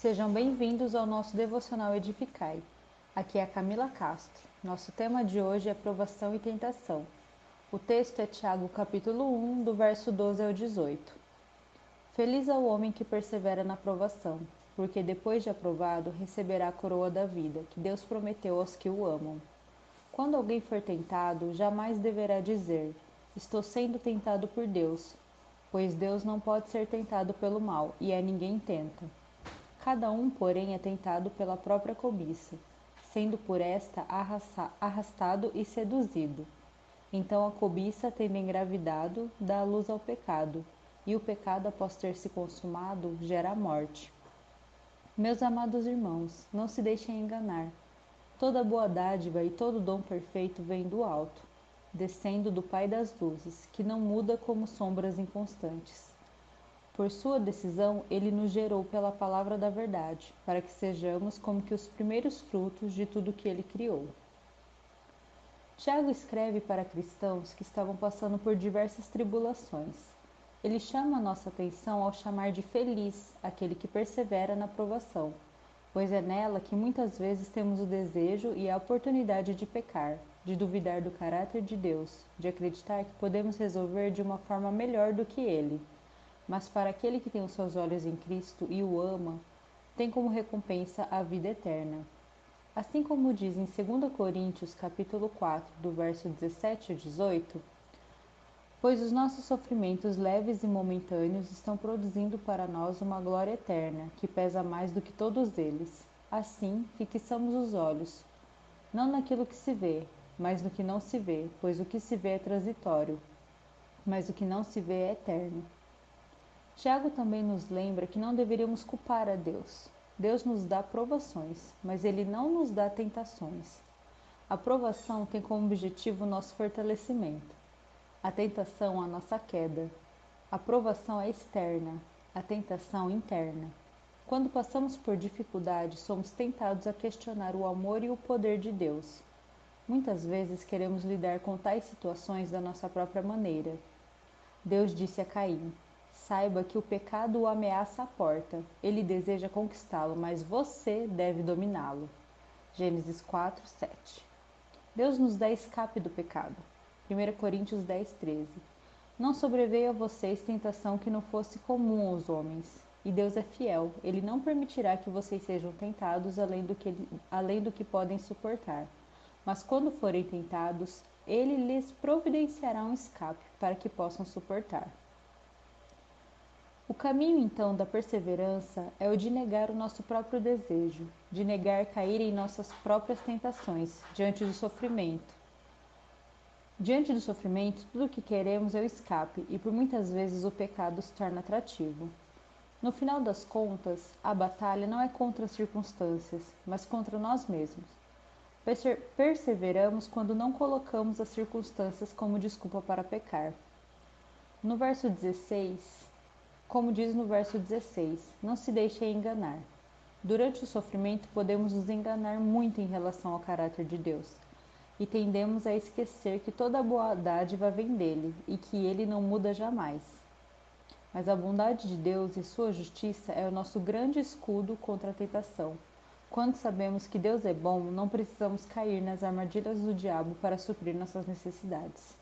Sejam bem-vindos ao nosso devocional Edificai. Aqui é a Camila Castro. Nosso tema de hoje é provação e tentação. O texto é Tiago capítulo 1, do verso 12 ao 18. Feliz é o homem que persevera na provação, porque depois de aprovado receberá a coroa da vida, que Deus prometeu aos que o amam. Quando alguém for tentado, jamais deverá dizer: Estou sendo tentado por Deus, pois Deus não pode ser tentado pelo mal, e a ninguém tenta. Cada um, porém, é tentado pela própria cobiça, sendo por esta arrastado e seduzido. Então a cobiça, tendo engravidado, dá luz ao pecado, e o pecado, após ter se consumado, gera a morte. Meus amados irmãos, não se deixem enganar. Toda boa dádiva e todo dom perfeito vem do alto descendo do Pai das luzes, que não muda como sombras inconstantes. Por sua decisão, ele nos gerou pela palavra da verdade, para que sejamos como que os primeiros frutos de tudo que ele criou. Tiago escreve para cristãos que estavam passando por diversas tribulações. Ele chama a nossa atenção ao chamar de feliz aquele que persevera na provação, pois é nela que muitas vezes temos o desejo e a oportunidade de pecar, de duvidar do caráter de Deus, de acreditar que podemos resolver de uma forma melhor do que Ele. Mas para aquele que tem os seus olhos em Cristo e o ama, tem como recompensa a vida eterna. Assim como diz em 2 Coríntios capítulo 4, do verso 17 a 18, pois os nossos sofrimentos leves e momentâneos estão produzindo para nós uma glória eterna, que pesa mais do que todos eles. Assim, fixamos os olhos, não naquilo que se vê, mas no que não se vê, pois o que se vê é transitório, mas o que não se vê é eterno. Tiago também nos lembra que não deveríamos culpar a Deus. Deus nos dá provações, mas ele não nos dá tentações. A provação tem como objetivo o nosso fortalecimento. A tentação, a nossa queda. A provação é externa, a tentação interna. Quando passamos por dificuldades, somos tentados a questionar o amor e o poder de Deus. Muitas vezes queremos lidar com tais situações da nossa própria maneira. Deus disse a Caim: Saiba que o pecado o ameaça à porta. Ele deseja conquistá-lo, mas você deve dominá-lo. Gênesis 4, 7. Deus nos dá escape do pecado. 1 Coríntios 10, 13. Não sobreveio a vocês tentação que não fosse comum aos homens. E Deus é fiel. Ele não permitirá que vocês sejam tentados além do que, além do que podem suportar mas quando forem tentados, ele lhes providenciará um escape para que possam suportar. O caminho então da perseverança é o de negar o nosso próprio desejo, de negar cair em nossas próprias tentações diante do sofrimento. Diante do sofrimento, tudo o que queremos é o escape e por muitas vezes o pecado se torna atrativo. No final das contas, a batalha não é contra as circunstâncias, mas contra nós mesmos. Perseveramos quando não colocamos as circunstâncias como desculpa para pecar. No verso 16, como diz no verso 16, não se deixe enganar. Durante o sofrimento podemos nos enganar muito em relação ao caráter de Deus e tendemos a esquecer que toda boa dádiva vem dele e que ele não muda jamais. Mas a bondade de Deus e sua justiça é o nosso grande escudo contra a tentação quando sabemos que Deus é bom, não precisamos cair nas armadilhas do diabo para suprir nossas necessidades.